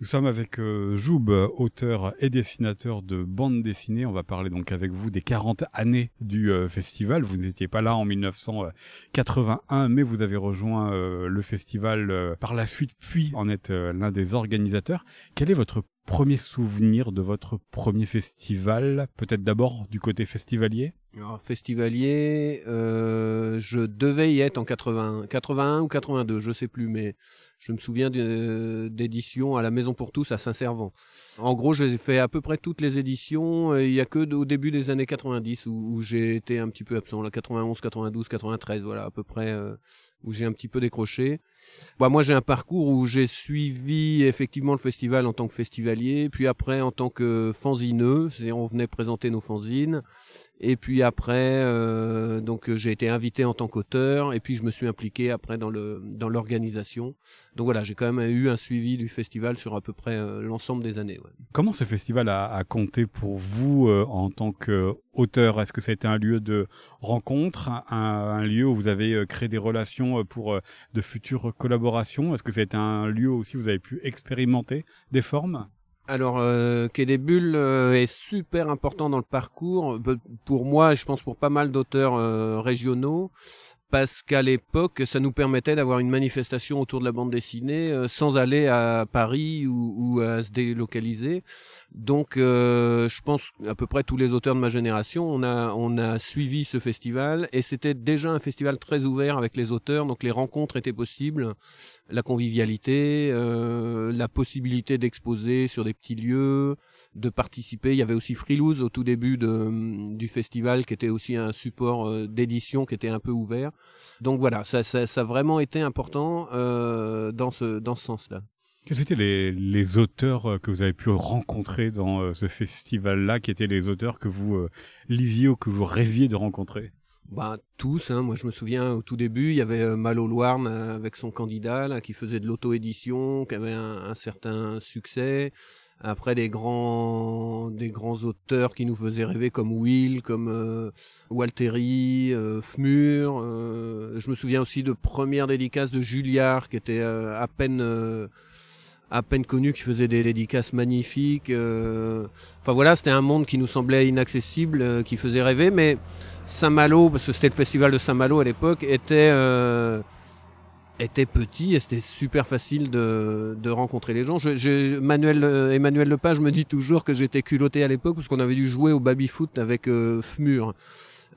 Nous sommes avec euh, Joub, auteur et dessinateur de bande dessinée. On va parler donc avec vous des 40 années du euh, festival. Vous n'étiez pas là en 1981, mais vous avez rejoint euh, le festival par la suite, puis en êtes l'un des organisateurs. Quel est votre premier souvenir de votre premier festival Peut-être d'abord du côté festivalier? Alors, festivalier, euh, je devais y être en 80, 81 ou 82, je sais plus, mais je me souviens d'éditions à la Maison pour tous à Saint-Servant. En gros, j'ai fait à peu près toutes les éditions. Il y a que au début des années 90 où, j'ai été un petit peu absent, la 91, 92, 93, voilà à peu près euh, où j'ai un petit peu décroché. Bah, moi, j'ai un parcours où j'ai suivi effectivement le festival en tant que festivalier, puis après en tant que fanzineux, c'est on venait présenter nos fanzines. Et puis après, euh, donc j'ai été invité en tant qu'auteur, et puis je me suis impliqué après dans le dans l'organisation. Donc voilà, j'ai quand même eu un suivi du festival sur à peu près euh, l'ensemble des années. Comment ce festival a, a compté pour vous euh, en tant qu'auteur? Est-ce que ça a été un lieu de rencontre, un, un lieu où vous avez euh, créé des relations pour euh, de futures collaborations? Est-ce que ça a été un lieu aussi où vous avez pu expérimenter des formes? Alors, euh, Quai des Bulles euh, est super important dans le parcours, pour moi, je pense pour pas mal d'auteurs euh, régionaux, parce qu'à l'époque, ça nous permettait d'avoir une manifestation autour de la bande dessinée euh, sans aller à Paris ou, ou, à se délocaliser. Donc, euh, je pense à peu près tous les auteurs de ma génération, on a on a suivi ce festival et c'était déjà un festival très ouvert avec les auteurs, donc les rencontres étaient possibles, la convivialité, euh, la possibilité d'exposer sur des petits lieux, de participer. Il y avait aussi Freeloose au tout début de, du festival, qui était aussi un support euh, d'édition qui était un peu ouvert. Donc voilà, ça, ça, ça a vraiment été important euh, dans ce dans ce sens-là. Quels étaient les, auteurs euh, que vous avez pu rencontrer dans euh, ce festival-là, qui étaient les auteurs que vous euh, lisiez ou que vous rêviez de rencontrer? Bah, tous, hein. moi je me souviens au tout début, il y avait Malo Loarn avec son candidat qui faisait de l'auto-édition, qui avait un, certain succès. Après des grands des grands auteurs qui nous faisaient rêver comme Will, comme euh, Walteri, euh, Fmur. Je me souviens aussi de premières dédicaces de Julliard qui était à peine à peine connu qui faisait des dédicaces magnifiques. Euh... Enfin voilà, c'était un monde qui nous semblait inaccessible, euh, qui faisait rêver. Mais Saint-Malo, parce que c'était le festival de Saint-Malo à l'époque, était euh... était petit et c'était super facile de, de rencontrer les gens. Je, je, Manuel Emmanuel Lepage me dit toujours que j'étais culotté à l'époque parce qu'on avait dû jouer au baby foot avec euh, Fmur.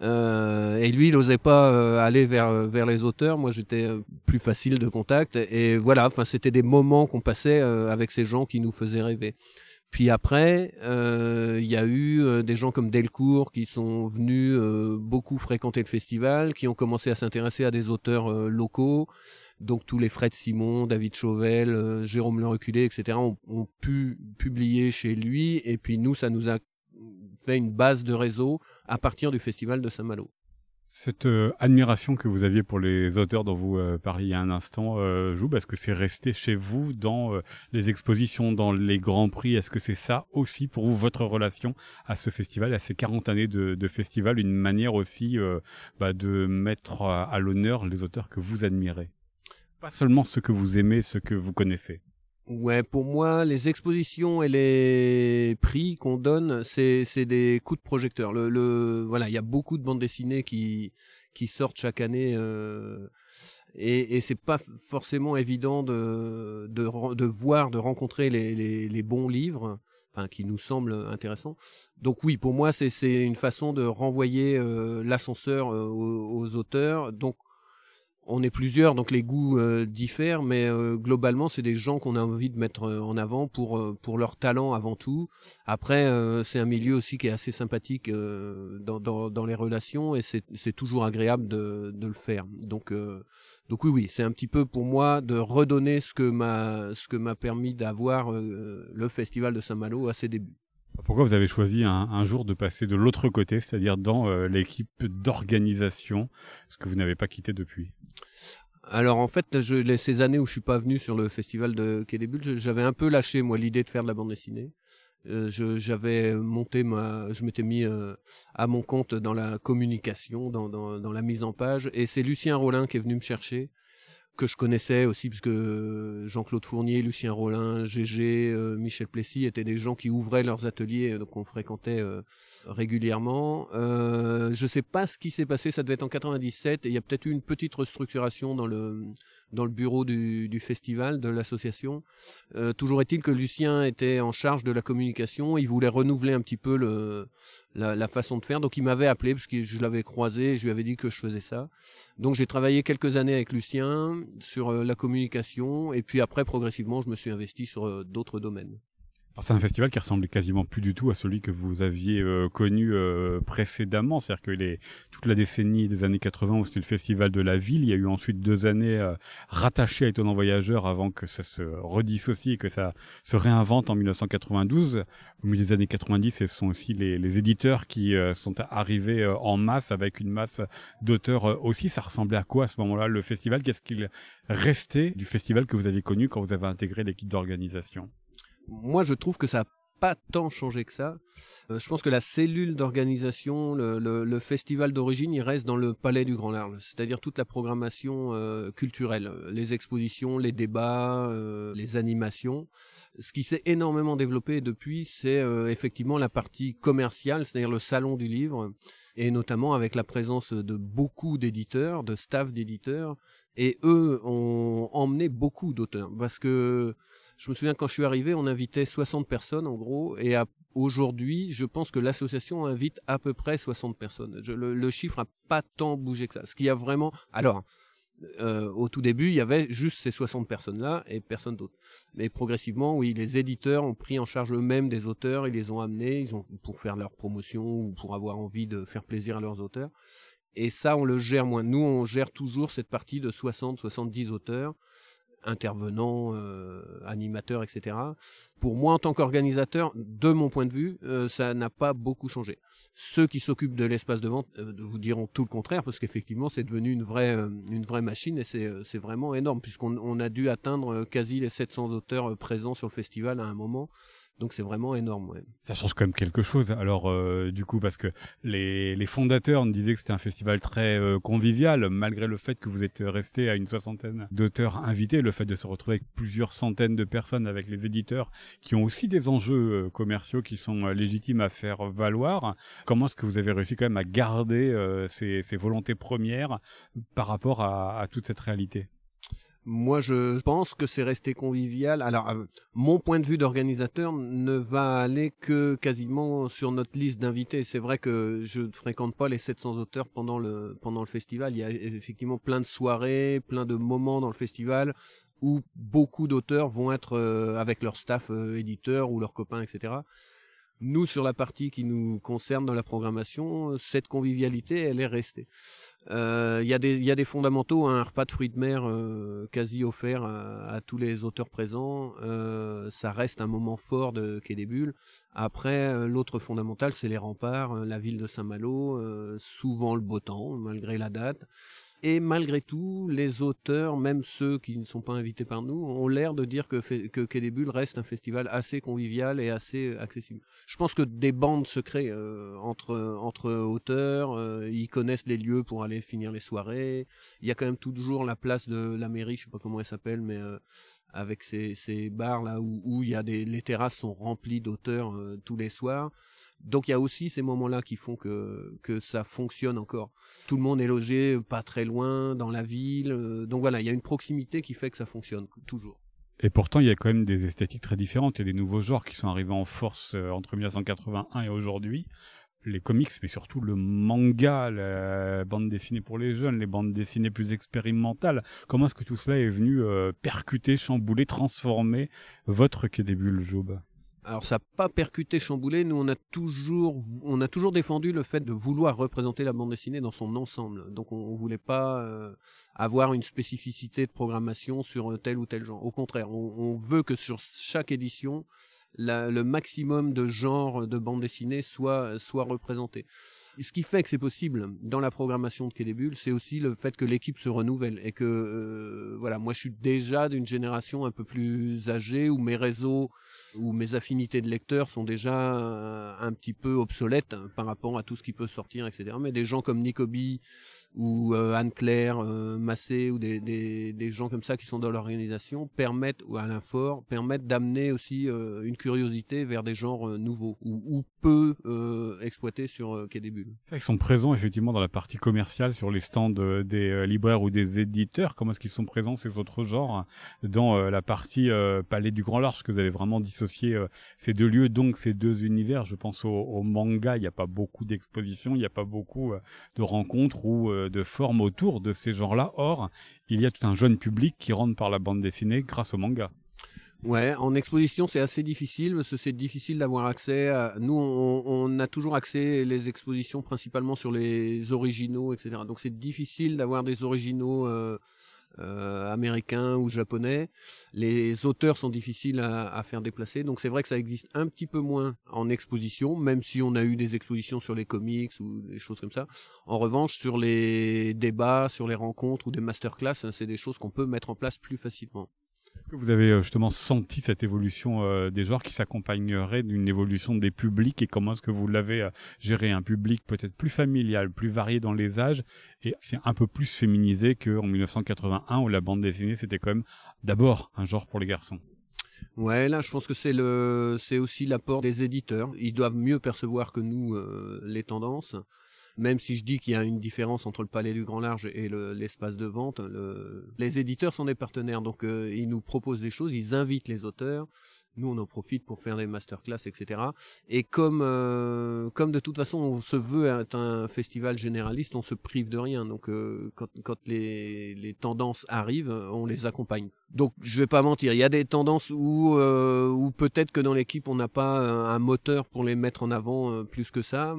Euh, et lui, il n'osait pas euh, aller vers vers les auteurs. Moi, j'étais plus facile de contact. Et voilà, enfin, c'était des moments qu'on passait euh, avec ces gens qui nous faisaient rêver. Puis après, euh, il y a eu des gens comme Delcourt qui sont venus beaucoup fréquenter le festival, qui ont commencé à s'intéresser à des auteurs locaux. Donc tous les Fred Simon, David Chauvel, Jérôme Le Reculé, etc. ont pu publier chez lui. Et puis nous, ça nous a fait une base de réseau à partir du festival de Saint-Malo. Cette euh, admiration que vous aviez pour les auteurs dont vous euh, parliez un instant, euh, Joub, est-ce que c'est resté chez vous dans euh, les expositions, dans les grands prix Est-ce que c'est ça aussi pour vous, votre relation à ce festival, à ces 40 années de, festival, une manière aussi bah, de mettre à l'honneur les auteurs que vous admirez? Pas seulement ceux que vous aimez, ceux que vous connaissez. Ouais, pour moi, les expositions et les prix qu'on donne, c'est c'est des coups de projecteur. Le, le voilà, il y a beaucoup de bandes dessinées qui qui sortent chaque année euh, et et c'est pas forcément évident de de de voir, de rencontrer les les, les bons livres. Enfin, qui nous semblent intéressants. Donc oui, pour moi, c'est c'est une façon de renvoyer euh, l'ascenseur euh, aux, aux auteurs. Donc on est plusieurs, donc les goûts euh, diffèrent, mais euh, globalement, c'est des gens qu'on a envie de mettre euh, en avant pour pour leur talent avant tout. Après, c'est un milieu aussi qui est assez sympathique dans, les relations et c'est toujours agréable de le faire. Donc oui oui, c'est un petit peu pour moi de redonner ce que m'a permis d'avoir le festival de Saint-Malo à ses débuts. Pourquoi vous avez choisi un, jour de passer de l'autre côté, c'est-à-dire dans l'équipe d'organisation, ce que vous n'avez pas quitté depuis? Alors en fait, je, ces années où je suis pas venu sur le festival de Quai des Bulles, j'avais un peu lâché moi l'idée de faire de la bande dessinée. Euh, j'avais monté ma, je m'étais mis euh, à mon compte dans la communication, dans, dans, dans, la mise en page, et c'est Lucien Rollin qui est venu me chercher que je connaissais aussi parce que Jean-Claude Fournier, Lucien Rollin, Gégé, euh, Michel Plessis étaient des gens qui ouvraient leurs ateliers, donc on fréquentait euh, régulièrement. Euh, je sais pas ce qui s'est passé, ça devait être en 97 et il y a peut-être eu une petite restructuration dans le dans le bureau du, du festival de l'association. Euh, toujours est-il que Lucien était en charge de la communication, il voulait renouveler un petit peu le la, la façon de faire, donc il m'avait appelé parce que je l'avais croisé, je lui avais dit que je faisais ça. Donc j'ai travaillé quelques années avec Lucien sur euh, la communication et puis après progressivement je me suis investi sur euh, d'autres domaines. C'est un festival qui ressemblait quasiment plus du tout à celui que vous aviez euh, connu euh, précédemment. C'est-à-dire que les, toute la décennie des années 80 où c'était le festival de la ville, il y a eu ensuite deux années euh, rattachées à Étonnant Voyageur avant que ça se redissocie et que ça se réinvente en 1992. Au milieu des années 90, ce sont aussi les, les éditeurs qui sont arrivés en masse avec une masse d'auteurs aussi. Ça ressemblait à quoi à ce moment-là le festival? Qu'est-ce qu'il restait du festival que vous aviez connu quand vous avez intégré l'équipe d'organisation? Moi, je trouve que ça n'a pas tant changé que ça. Euh, je pense que la cellule d'organisation, le, festival d'origine, il reste dans le palais du Grand Large, c'est-à-dire toute la programmation euh, culturelle, les expositions, les débats, euh, les animations. Ce qui s'est énormément développé depuis, c'est euh, effectivement la partie commerciale, c'est-à-dire le salon du livre, et notamment avec la présence de beaucoup d'éditeurs, de staff d'éditeurs, et eux ont emmené beaucoup d'auteurs, parce que je me souviens quand je suis arrivé, on invitait 60 personnes en gros, et aujourd'hui, je pense que l'association invite à peu près 60 personnes. Le, chiffre a pas tant bougé que ça. Ce qui a vraiment, alors. Euh, au tout début, il y avait juste ces 60 personnes-là et personne d'autre. Mais progressivement, oui, les éditeurs ont pris en charge eux-mêmes des auteurs, ils les ont amenés, ils ont pour faire leur promotion ou pour avoir envie de faire plaisir à leurs auteurs. Et ça, on le gère moins. Nous, on gère toujours cette partie de 60-70 auteurs intervenants, euh, animateurs, etc. Pour moi, en tant qu'organisateur, de mon point de vue, euh, ça n'a pas beaucoup changé. Ceux qui s'occupent de l'espace de vente euh, vous diront tout le contraire, parce qu'effectivement, c'est devenu une vraie, une vraie machine et c'est, c'est vraiment énorme, puisqu'on on a dû atteindre quasi les 700 auteurs présents sur le festival à un moment. Donc c'est vraiment énorme. Ouais. Ça change quand même quelque chose. Alors euh, du coup, parce que les, les fondateurs nous disaient que c'était un festival très euh, convivial, malgré le fait que vous êtes resté à une soixantaine d'auteurs invités, le fait de se retrouver avec plusieurs centaines de personnes, avec les éditeurs qui ont aussi des enjeux euh, commerciaux qui sont euh, légitimes à faire valoir. Comment est-ce que vous avez réussi quand même à garder ces, ces volontés premières par rapport à, à toute cette réalité? Moi, je pense que c'est resté convivial. Alors, euh, mon point de vue d'organisateur ne va aller que quasiment sur notre liste d'invités. C'est vrai que je ne fréquente pas les 700 auteurs pendant le pendant le festival. Il y a effectivement plein de soirées, plein de moments dans le festival où beaucoup d'auteurs vont être euh, avec leur staff euh, éditeur ou leurs copains, etc. Nous, sur la partie qui nous concerne dans la programmation, cette convivialité, elle est restée. Il euh, y, a des, y a des fondamentaux, hein, un repas de fruits de mer euh, quasi offert à, à, tous les auteurs présents. Euh, ça reste un moment fort de Quai des Bulles. Après, l'autre fondamental, c'est les remparts, la ville de Saint-Malo, souvent le beau temps, malgré la date. Et malgré tout, les auteurs, même ceux qui ne sont pas invités par nous, ont l'air de dire que, que Quai reste un festival assez convivial et assez accessible. Je pense que des bandes se créent euh, entre entre auteurs, euh, ils connaissent les lieux pour aller finir les soirées. Il y a quand même toujours la place de la mairie, je sais pas comment elle s'appelle, mais euh, avec ces, ces bars là où, où il y a des les terrasses sont remplies d'auteurs euh, tous les soirs. Donc il y a aussi ces moments-là qui font que que ça fonctionne encore. Tout le monde est logé pas très loin dans la ville, euh, donc voilà, il y a une proximité qui fait que ça fonctionne toujours. Et pourtant, il y a quand même des esthétiques très différentes. Il y a des nouveaux genres qui sont arrivés en force euh, entre 1981 et aujourd'hui. Les comics, mais surtout le manga, la bande dessinée pour les jeunes, les bandes dessinées plus expérimentales. Comment est-ce que tout cela est venu euh, percuter, chambouler, transformer votre Quai des Bulles, Job? Alors ça n'a pas percuté, chamboulé. Nous, on a toujours, on a toujours défendu le fait de vouloir représenter la bande dessinée dans son ensemble. Donc, on, on voulait pas euh, avoir une spécificité de programmation sur tel ou tel genre. Au contraire, on, veut que sur chaque édition, le maximum de genres de bande dessinée soit soit représenté. Ce qui fait que c'est possible dans la programmation de Bulles, c'est aussi le fait que l'équipe se renouvelle et que euh, voilà, moi je suis déjà d'une génération un peu plus âgée où mes réseaux où mes affinités de lecteurs sont déjà un petit peu obsolètes hein, par rapport à tout ce qui peut sortir, etc. Mais des gens comme Nicobi, ou Anne-Claire Massé ou des, des, des, gens comme ça qui sont dans l'organisation permettent, ou Alain Fort, permettent d'amener aussi une curiosité vers des genres nouveaux ou, ou peu exploités sur Quai des Bulles. Ils sont présents effectivement dans la partie commerciale sur les stands des libraires ou des éditeurs. Comment est-ce qu'ils sont présents ces autres genres dans la partie Palais du Grand Large que vous avez vraiment dissocié ces deux lieux, donc ces deux univers? Je pense au, manga, il n'y a pas beaucoup d'expositions, il n'y a pas beaucoup de rencontres ou de formes autour de ces genres-là. Or, il y a tout un jeune public qui rentre par la bande dessinée grâce au manga. Ouais, en exposition c'est assez difficile parce que c'est difficile d'avoir accès. À... Nous, on, on, a toujours accès les expositions principalement sur les originaux, etc. Donc c'est difficile d'avoir des originaux euh, euh, américains ou japonais. Les auteurs sont difficiles à, à faire déplacer, donc c'est vrai que ça existe un petit peu moins en exposition, même si on a eu des expositions sur les comics ou des choses comme ça. En revanche, sur les débats, sur les rencontres ou des masterclass, c'est des choses qu'on peut mettre en place plus facilement vous avez euh, justement senti cette évolution euh, des genres qui s'accompagnerait d'une évolution des publics et comment est-ce que vous l'avez euh, géré? Un public peut-être plus familial, plus varié dans les âges et un peu plus féminisé qu'en 1981 où la bande dessinée c'était quand même d'abord un genre pour les garçons. Ouais, là, je pense que c'est le, c'est aussi l'apport des éditeurs. Ils doivent mieux percevoir que nous les tendances même si je dis qu'il y a une différence entre le palais du grand large et l'espace de vente, le, les éditeurs sont des partenaires, donc euh, ils nous proposent des choses, ils invitent les auteurs, nous on en profite pour faire des masterclass, etc. Et comme euh, comme de toute façon on se veut être un festival généraliste, on se prive de rien. Donc euh, quand, les, tendances arrivent, on les accompagne donc je vais pas mentir, il y a des tendances où, euh, où peut-être que dans l'équipe on n'a pas un, moteur pour les mettre en avant plus que ça.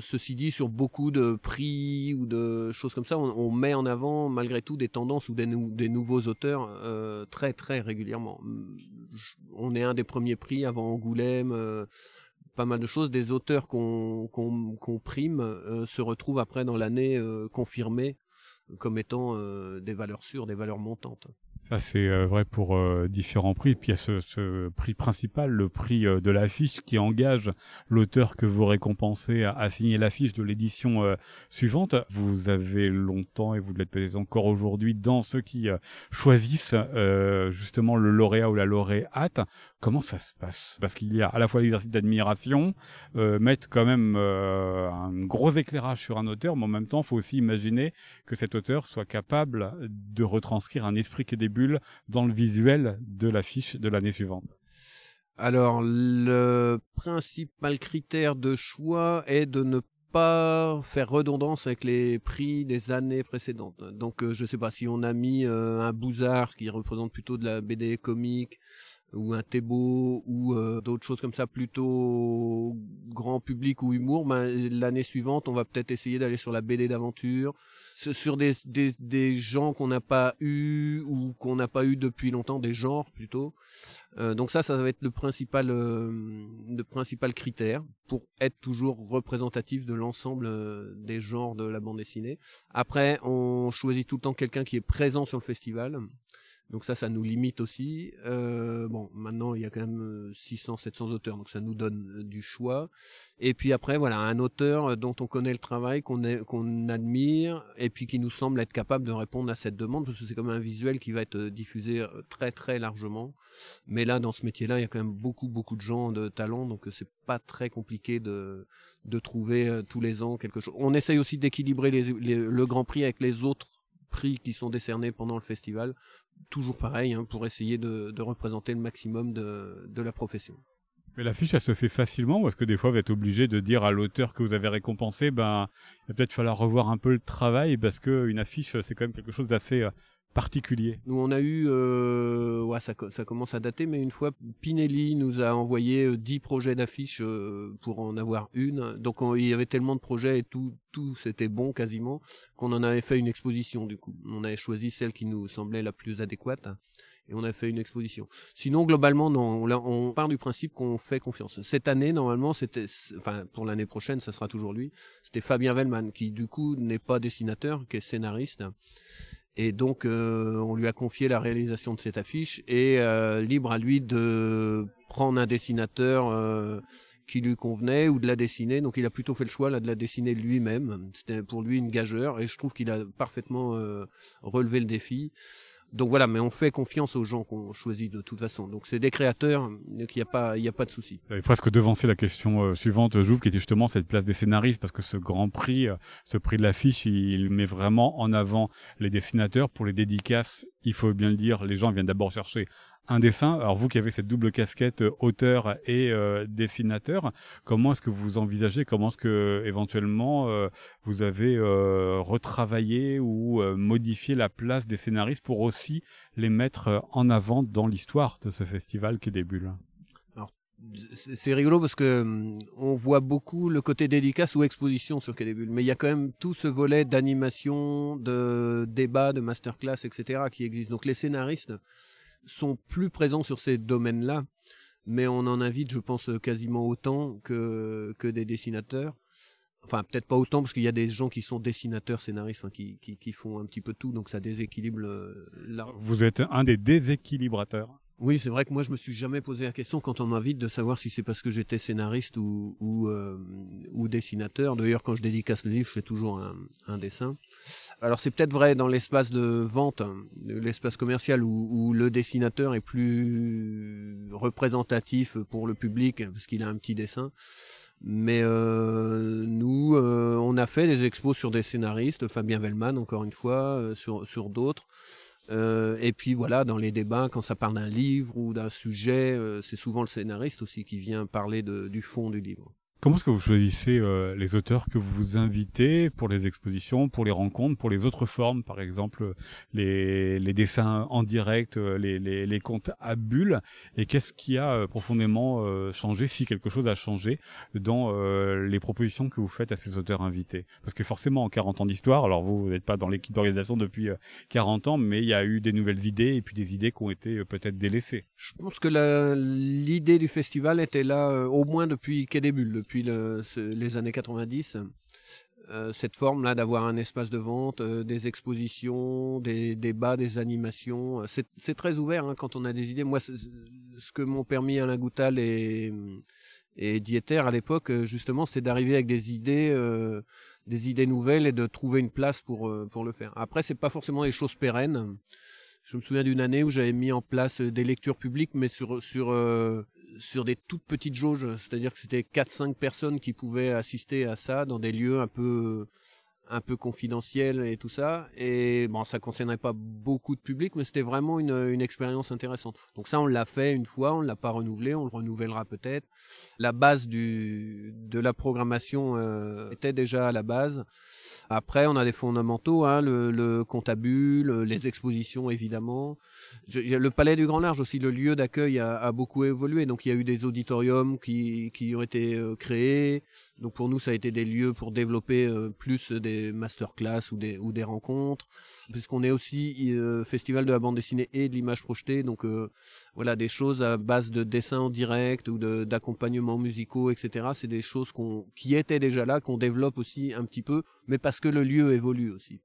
Ceci dit, sur beaucoup de prix ou de choses comme ça, on, met en avant malgré tout des tendances ou des, nouveaux auteurs très très régulièrement. On est un des premiers prix avant Angoulême. pas mal de choses, des auteurs qu'on qu'on prime se retrouvent après dans l'année confirmés comme étant des valeurs sûres, des valeurs montantes. Ça c'est euh, vrai pour euh, différents prix. Puis il y a ce, prix principal, le prix euh, de l'affiche, qui engage l'auteur que vous récompensez à, signer l'affiche de l'édition suivante. Vous avez longtemps et vous l'êtes peut-être encore aujourd'hui dans ceux qui choisissent justement le lauréat ou la lauréate. Comment ça se passe? Parce qu'il y a à la fois l'exercice d'admiration, mettre quand même un gros éclairage sur un auteur, mais en même temps, il faut aussi imaginer que cet auteur soit capable de retranscrire un esprit qui débute dans le visuel de l'affiche de l'année suivante Alors, le principal critère de choix est de ne pas faire redondance avec les prix des années précédentes. Donc, euh, je sais pas si on a mis euh, un Bouzard qui représente plutôt de la BD comique ou un Thébault ou euh, d'autres choses comme ça plutôt grand public ou humour, ben, l'année suivante on va peut-être essayer d'aller sur la BD d'aventure, sur des, des, des gens qu'on n'a pas eu ou qu'on n'a pas eu depuis longtemps, des genres plutôt. Euh, donc ça, ça va être le principal, euh, le principal critère pour être toujours représentatif de l'ensemble euh, des genres de la bande dessinée. Après, on choisit tout le temps quelqu'un qui est présent sur le festival. Donc ça, ça nous limite aussi. Euh, bon, maintenant il y a quand même 600, euh, 700 auteurs, donc ça nous donne euh, du choix. Et puis après, voilà, un auteur dont on connaît le travail, qu'on qu'on admire, et puis qui nous semble être capable de répondre à cette demande, parce que c'est comme un visuel qui va être diffusé très très largement. Mais là, dans ce métier-là, il y a quand même beaucoup beaucoup de gens de talent, donc c'est pas très compliqué de de trouver tous les ans quelque chose. On essaye aussi d'équilibrer les, le Grand Prix avec les autres prix qui sont décernés pendant le festival, toujours pareil, hein, pour essayer de, représenter le maximum de, de la profession. Mais l'affiche, elle se fait facilement ou est-ce que des fois vous êtes obligé de dire à l'auteur que vous avez récompensé, ben, il va peut-être falloir revoir un peu le travail parce que une affiche, c'est quand même quelque chose d'assez euh, Nous, on a eu, euh, ouais, ça, ça, commence à dater, mais une fois, Pinelli nous a envoyé 10 euh, projets d'affiches euh, pour en avoir une. Donc, il y avait tellement de projets et tout, tout c'était bon quasiment, qu'on en avait fait une exposition du coup. On avait choisi celle qui nous semblait la plus adéquate et on a fait une exposition. Sinon, globalement, non. On, on part du principe qu'on fait confiance. Cette année, normalement, c'était, enfin, pour l'année prochaine, ça sera toujours lui. C'était Fabien Vellman, qui du coup n'est pas dessinateur, qui est scénariste et donc, euh, on lui a confié la réalisation de cette affiche et euh, libre à lui de prendre un dessinateur euh, qui lui convenait ou de la dessiner. Donc il a plutôt fait le choix là de la dessiner lui-même. C'était pour lui une gageure et je trouve qu'il a parfaitement relevé le défi. Donc voilà, mais on fait confiance aux gens qu'on choisit de toute façon. Donc c'est des créateurs, donc il n'y a pas, il y a pas de souci. Vous avez presque devancé la question euh, suivante, Jouve, qui était justement cette place des scénaristes, parce que ce grand prix, euh, ce prix de l'affiche, il met vraiment en avant les dessinateurs pour les dédicaces. Il faut bien le dire, les gens viennent d'abord chercher un dessin. Alors vous qui avez cette double casquette euh, auteur et euh, dessinateur, comment est-ce que vous envisagez, comment est-ce que éventuellement euh, vous avez retravaillé ou modifié la place des scénaristes pour aussi les mettre en avant dans l'histoire de ce festival qui bulles c'est rigolo parce que hum, on voit beaucoup le côté dédicace ou exposition sur Quai mais il y a quand même tout ce volet d'animation, de débat, de masterclass, etc. qui existe. Donc les scénaristes sont plus présents sur ces domaines-là, mais on en invite, je pense, quasiment autant que, que des dessinateurs. Enfin, peut-être pas autant, parce qu'il y a des gens qui sont dessinateurs, scénaristes, hein, qui, qui, qui, font un petit peu tout, donc ça déséquilibre euh, là. Vous êtes un des déséquilibrateurs. Oui, c'est vrai que moi je me suis jamais posé la question quand on m'invite de savoir si c'est parce que j'étais scénariste euh, ou dessinateur. D'ailleurs, quand je dédicace le livre, je fais toujours un, dessin. Alors c'est peut-être vrai dans l'espace de vente, hein, l'espace commercial où, le dessinateur est plus représentatif pour le public parce qu'il a un petit dessin. Mais euh, nous, euh, on a fait des expos sur des scénaristes, Fabien Vellman encore une fois, sur d'autres. Euh, et puis voilà, dans les débats, quand ça parle d'un livre ou d'un sujet, euh, c'est souvent le scénariste aussi qui vient parler de, du fond du livre. Comment est-ce que vous choisissez euh, les auteurs que vous invitez pour les expositions, pour les rencontres, pour les autres formes, par exemple les, les dessins en direct, euh, les, les, les contes à bulles? Et qu'est-ce qui a euh, profondément changé, si quelque chose a changé, dans les propositions que vous faites à ces auteurs invités? Parce que forcément, en 40 ans d'histoire, alors vous, n'êtes pas dans l'équipe d'organisation depuis 40 ans, mais il y a eu des nouvelles idées et puis des idées qui ont été peut-être délaissées. Je pense que l'idée du festival était là au moins depuis des Bulles depuis le, les années 90. Euh, cette forme là d'avoir un espace de vente, euh, des expositions, des débats, des animations, euh, c'est très ouvert hein, quand on a des idées. Moi, ce que m'ont permis Alain Goutal et, et Dieter à l'époque, justement, c'est d'arriver avec des idées, des idées nouvelles et de trouver une place pour pour le faire. Après, c'est pas forcément des choses pérennes. Je me souviens d'une année où j'avais mis en place des lectures publiques, mais sur sur sur des toutes petites jauges, c'est-à-dire que c'était 4-5 personnes qui pouvaient assister à ça dans des lieux un peu un peu confidentiels et tout ça. Et bon, ça concernait pas beaucoup de public, mais c'était vraiment une, une expérience intéressante. Donc ça, on l'a fait une fois, on l'a pas renouvelé, on le renouvellera peut-être. La base du de la programmation euh, était déjà à la base. Après, on a des fondamentaux, hein, le, le comptabule, les expositions évidemment. le Palais du Grand Large aussi, le lieu d'accueil a, a, beaucoup évolué. Donc il y a eu des auditoriums qui, qui ont été euh, créés. Donc pour nous, ça a été des lieux pour développer euh, plus des masterclass ou des, ou des rencontres. Puisqu'on est aussi euh, festival de la bande dessinée et de l'image projetée. Donc voilà, des choses à base de dessins en direct ou d'accompagnements musicaux, etc. C'est des choses qu'on qui étaient déjà là, qu'on développe aussi un petit peu, mais parce que le lieu évolue aussi.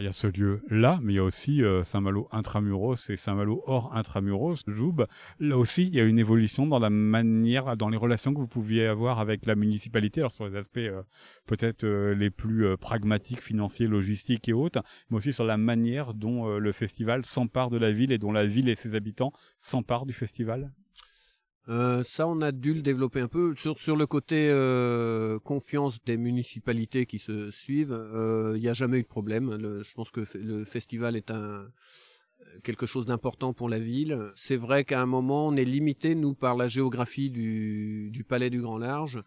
Il y a ce lieu-là, mais il y a aussi euh, Saint-Malo intramuros et Saint-Malo hors intramuros. Joub, là aussi, il y a une évolution dans la manière, dans les relations que vous pouviez avoir avec la municipalité, alors sur les aspects euh, peut-être euh, les plus pragmatiques, financiers, logistiques et autres, mais aussi sur la manière dont le festival s'empare de la ville et dont la ville et ses habitants s'emparent du festival? Euh, ça, on a dû le développer un peu sur sur le côté euh, confiance des municipalités qui se suivent. Il n'y a jamais eu de problème. je pense que le festival est un quelque chose d'important pour la ville. C'est vrai qu'à un moment, on est limité, nous, par la géographie du, du Palais du Grand Large.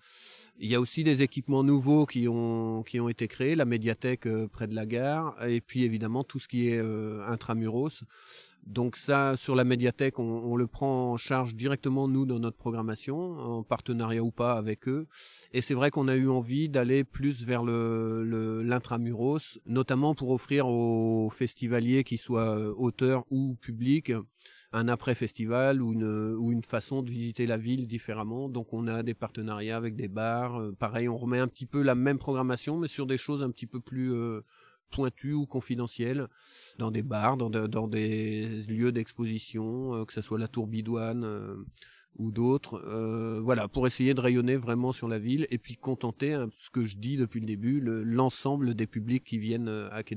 Il y a aussi des équipements nouveaux qui ont, qui ont été créés, la médiathèque euh, près de la gare, et puis évidemment tout ce qui est euh, intramuros. Donc ça, sur la médiathèque, on, on, le prend en charge directement nous dans notre programmation, en partenariat ou pas avec eux. Et c'est vrai qu'on a eu envie d'aller plus vers le l'intramuros, notamment pour offrir aux festivaliers, qui soient euh, auteurs ou publics, un après-festival ou une, ou une façon de visiter la ville différemment. Donc on a des partenariats avec des bars. Euh, pareil, on remet un petit peu la même programmation, mais sur des choses un petit peu plus... Euh, pointu ou confidentiel dans des bars, dans, des lieux d'exposition, euh, que ce soit la Tour Bidouane euh, ou d'autres, voilà, pour essayer de rayonner vraiment sur la ville et puis contenter hein, ce que je dis depuis le début, l'ensemble des publics qui viennent à Quai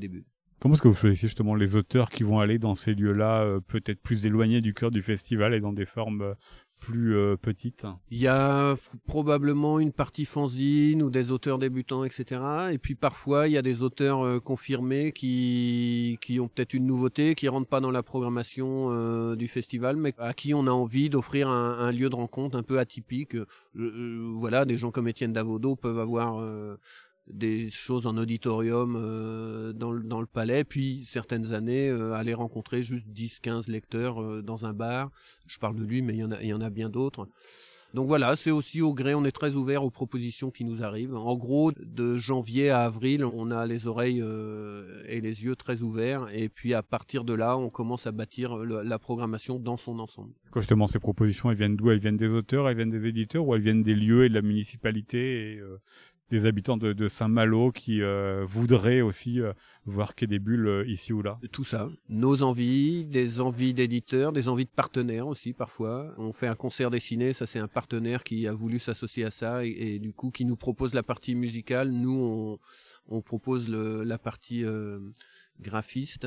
Comment est-ce que vous choisissez justement les auteurs qui vont aller dans ces lieux-là, euh, peut-être plus éloignés du cœur du festival et dans des formes euh, plus euh, petites Il y a probablement une partie fanzine ou des auteurs débutants, etc. Et puis parfois, il y a des auteurs confirmés qui, qui ont peut-être une nouveauté, qui rentrent pas dans la programmation du festival, mais à qui on a envie d'offrir un, un, lieu de rencontre un peu atypique. voilà, des gens comme Étienne Davodo peuvent avoir des choses en auditorium euh, dans, le, dans le palais, puis certaines années euh, aller rencontrer juste 10-15 lecteurs euh, dans un bar. Je parle de lui, mais il y en a, il y en a bien d'autres. Donc voilà, c'est aussi au gré, on est très ouvert aux propositions qui nous arrivent. En gros, de janvier à avril, on a les oreilles et les yeux très ouverts, et puis à partir de là, on commence à bâtir la programmation dans son ensemble. Quand justement ces propositions, elles viennent d'où? Elles viennent des auteurs, elles viennent des éditeurs, ou elles viennent des lieux et de la municipalité et, des habitants de, Saint-Malo qui euh, voudraient aussi euh, voir qu'il y des bulles euh, ici ou là Tout ça. Nos envies, des envies d'éditeurs, des envies de partenaires aussi parfois. On fait un concert dessiné, ça c'est un partenaire qui a voulu s'associer à ça et, du coup qui nous propose la partie musicale. Nous on, propose la partie graphistes,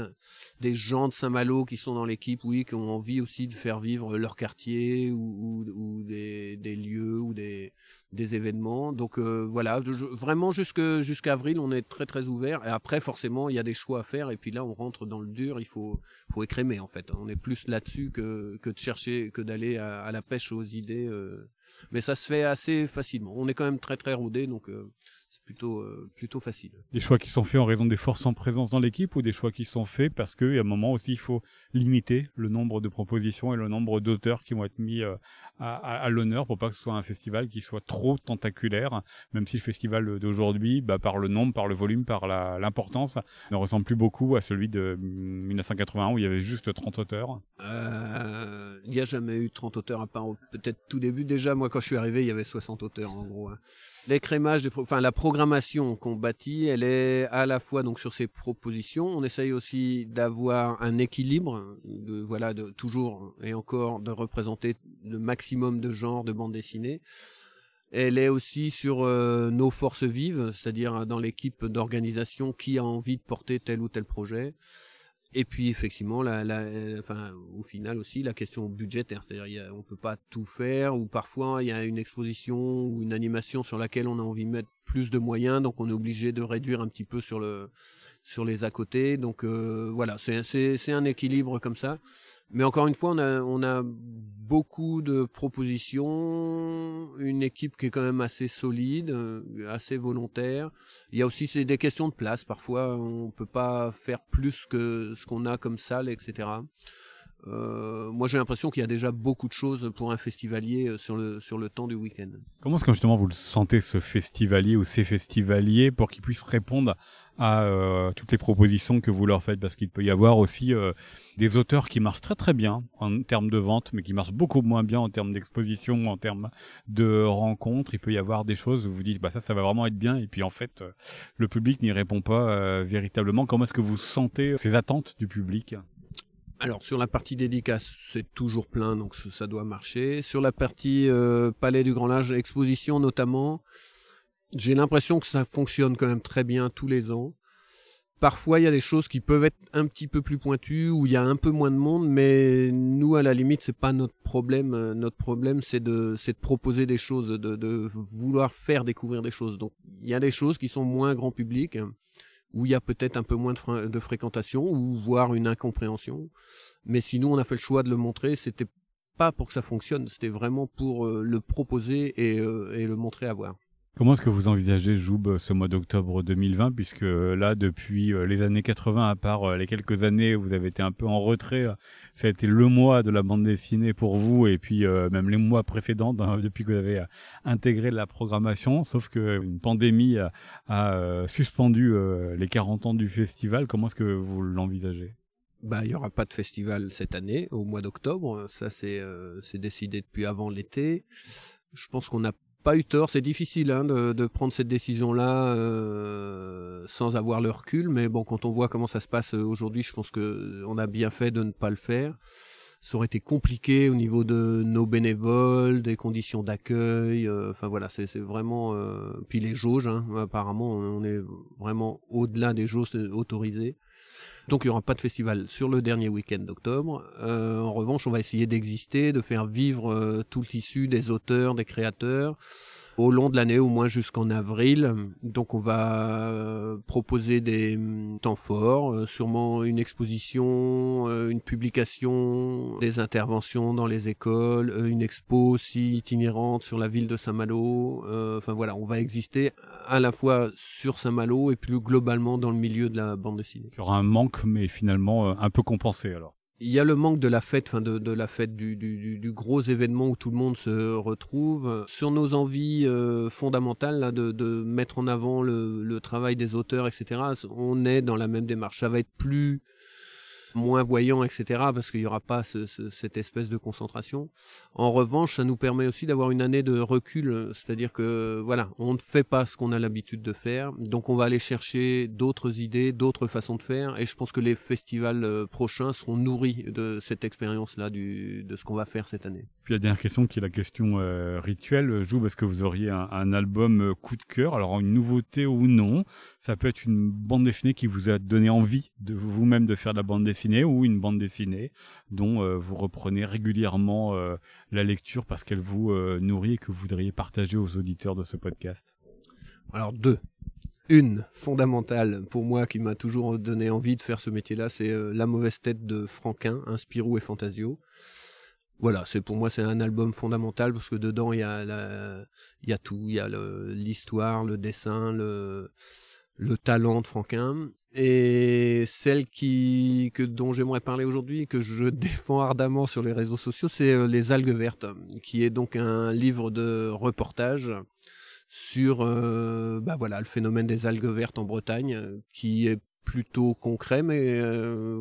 des gens de Saint-Malo qui sont dans l'équipe, oui, qui ont envie aussi de faire vivre leur quartier ou, ou, des, des, lieux ou des, des événements. Donc euh, voilà, vraiment jusque jusqu'à avril, on est très très ouvert. Et après, forcément, il y a des choix à faire. Et puis là, on rentre dans le dur. Il faut faut écrémer en fait. On est plus là-dessus que que de chercher, que d'aller à, la pêche aux idées. Euh. Mais ça se fait assez facilement. On est quand même très très rodé, donc euh, plutôt euh, plutôt facile. Des choix qui sont faits en raison des forces en présence dans l'équipe ou des choix qui sont faits parce qu'à un moment aussi il faut limiter le nombre de propositions et le nombre d'auteurs qui vont être mis euh, à, l'honneur pour pas que ce soit un festival qui soit trop tentaculaire, même si le festival d'aujourd'hui, bah, par le nombre, par le volume, par l'importance, ne ressemble plus beaucoup à celui de 1981 où il y avait juste 30 auteurs. Euh, il n'y a jamais eu 30 auteurs à part peut-être tout début. Déjà, moi quand je suis arrivé, il y avait 60 auteurs en gros. Hein. L'écrémage, enfin la programmation qu'on bâtit, elle est à la fois donc sur ces propositions. On essaye aussi d'avoir un équilibre, de voilà, de toujours et encore de représenter le maximum de genres de bandes dessinées. Elle est aussi sur euh, nos forces vives, c'est-à-dire dans l'équipe d'organisation qui a envie de porter tel ou tel projet. Et puis effectivement, enfin, au final aussi, la question budgétaire, c'est-à-dire on peut pas tout faire, ou parfois il y a une exposition ou une animation sur laquelle on a envie de mettre plus de moyens, donc on est obligé de réduire un petit peu sur le sur les à côté. Donc euh, voilà, c'est un équilibre comme ça. Mais encore une fois, on a, beaucoup de propositions, une équipe qui est quand même assez solide, euh, assez volontaire. Il y a aussi des questions de place. Parfois, on peut pas faire plus que ce qu'on a comme salle, etc. Euh, moi, j'ai l'impression qu'il y a déjà beaucoup de choses pour un festivalier euh, sur le sur le temps du week-end. Comment est-ce que justement vous le sentez ce festivalier ou ces festivaliers pour qu'ils puissent répondre à euh, toutes les propositions que vous leur faites? Parce qu'il peut y avoir aussi des auteurs qui marchent très très bien en termes de vente, mais qui marchent beaucoup moins bien en termes d'exposition, en termes de rencontres. Il peut y avoir des choses où vous dites bah ça ça va vraiment être bien et puis en fait le public n'y répond pas véritablement. Comment est-ce que vous sentez ces attentes du public? Alors sur la partie dédicace, c'est toujours plein, donc ça doit marcher. Sur la partie euh, Palais du Grand Large, exposition notamment, j'ai l'impression que ça fonctionne quand même très bien tous les ans. Parfois, il y a des choses qui peuvent être un petit peu plus pointues, où il y a un peu moins de monde, mais nous, à la limite, c'est pas notre problème. Notre problème, c'est de, c'est de proposer des choses, de vouloir faire découvrir des choses. Donc, il y a des choses qui sont moins grand public où il y a peut-être un peu moins de, fréquentation ou voire une incompréhension. Mais sinon, on a fait le choix de le montrer. C'était pas pour que ça fonctionne, c'était vraiment pour euh, le proposer euh, et le montrer à voir. Comment est-ce que vous envisagez Joub ce mois d'octobre 2020 puisque là depuis euh, les années 80 à part euh, les quelques années où vous avez été un peu en retrait, euh, ça a été le mois de la bande dessinée pour vous et puis même les mois précédents depuis que vous avez intégré la programmation. Sauf que une pandémie a, suspendu les 40 ans du festival, comment est-ce que vous l'envisagez? Bah, il y aura pas de festival cette année au mois d'octobre, ça c'est c'est décidé depuis avant l'été. Je pense qu'on a pas eu tort. C'est difficile hein, de, de, prendre cette décision-là euh, sans avoir le recul, mais bon, quand on voit comment ça se passe aujourd'hui, je pense que on a bien fait de ne pas le faire. ça aurait été compliqué au niveau de nos bénévoles, des conditions d'accueil. euh, Enfin voilà, c'est vraiment. euh, puis les jauges, hein, apparemment, on est vraiment au-delà des jauges autorisées. Donc il n'y aura pas de festival sur le dernier week-end d'octobre. Euh, en revanche, on va essayer d'exister, de faire vivre euh, tout le tissu des auteurs, des créateurs au long de l'année, au moins jusqu'en avril. Donc on va euh, proposer des hum, temps forts, euh, sûrement une exposition, euh, une publication, des interventions dans les écoles, une expo aussi itinérante sur la ville de Saint-Malo. Enfin voilà, on va exister à la fois sur Saint-Malo et plus globalement dans le milieu de la bande dessinée. Il y aura un manque, mais finalement un peu compensé alors. Il y a le manque de la fête, enfin de, de la fête du, du, du- gros événement où tout le monde se retrouve. Sur nos envies euh, fondamentales là, de, de mettre en avant le, le travail des auteurs, etc. On est dans la même démarche. Ça va être plus moins voyant, etc. Parce qu'il n'y aura pas ce- ce- cette espèce de concentration. En revanche, ça nous permet aussi d'avoir une année de recul, c'est-à-dire que voilà, on ne fait pas ce qu'on a l'habitude de faire, donc on va aller chercher d'autres idées, d'autres façons de faire, et je pense que les festivals euh, prochains seront nourris de cette expérience-là, de ce qu'on va faire cette année. Puis la dernière question qui est la question euh, rituelle, joue parce que vous auriez un, un album euh, coup de cœur, alors une nouveauté ou non, ça peut être une bande dessinée qui vous a donné envie de vous-même de faire de la bande dessinée ou une bande dessinée dont euh, vous reprenez régulièrement euh, la lecture parce qu'elle vous euh, nourrit et que vous voudriez partager aux auditeurs de ce podcast? Alors deux. Une fondamentale pour moi qui m'a toujours donné envie de faire ce métier-là, c'est La mauvaise tête de Franquin, un Spirou et Fantasio. Voilà, c'est pour moi c'est un album fondamental parce que dedans il y a il y a tout, il y a l'histoire, le dessin, le le talent de Franquin et celle qui que dont j'aimerais parler aujourd'hui que je défends ardemment sur les réseaux sociaux, c'est euh, Les algues vertes, qui est donc un livre de reportage sur euh, bah voilà le phénomène des algues vertes en Bretagne qui est plutôt concret mais euh,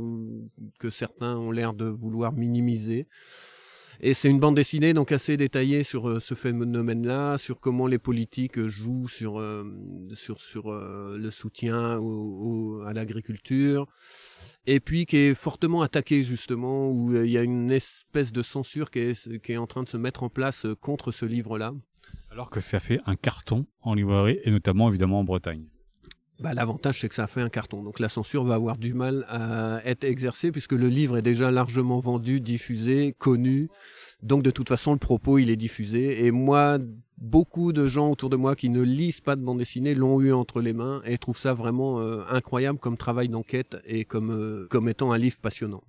que certains ont l'air de vouloir minimiser. Et c'est une bande dessinée donc assez détaillée sur euh, ce phénomène-là, sur comment les politiques jouent sur euh, sur sur euh, le soutien à l'agriculture, et puis qui est fortement attaqué justement où il y a une espèce de censure qui est qui est en train de se mettre en place contre ce livre-là. Alors que ça fait un carton en librairie et notamment évidemment en Bretagne. Bah, l'avantage, c'est que ça a fait un carton. Donc la censure va avoir du mal à être exercée puisque le livre est déjà largement vendu, diffusé, connu. Donc de toute façon, le propos, il est diffusé. Et moi, beaucoup de gens autour de moi qui ne lisent pas de bande dessinée l'ont eu entre les mains et trouvent ça vraiment euh, incroyable comme travail d'enquête et comme, euh, comme étant un livre passionnant.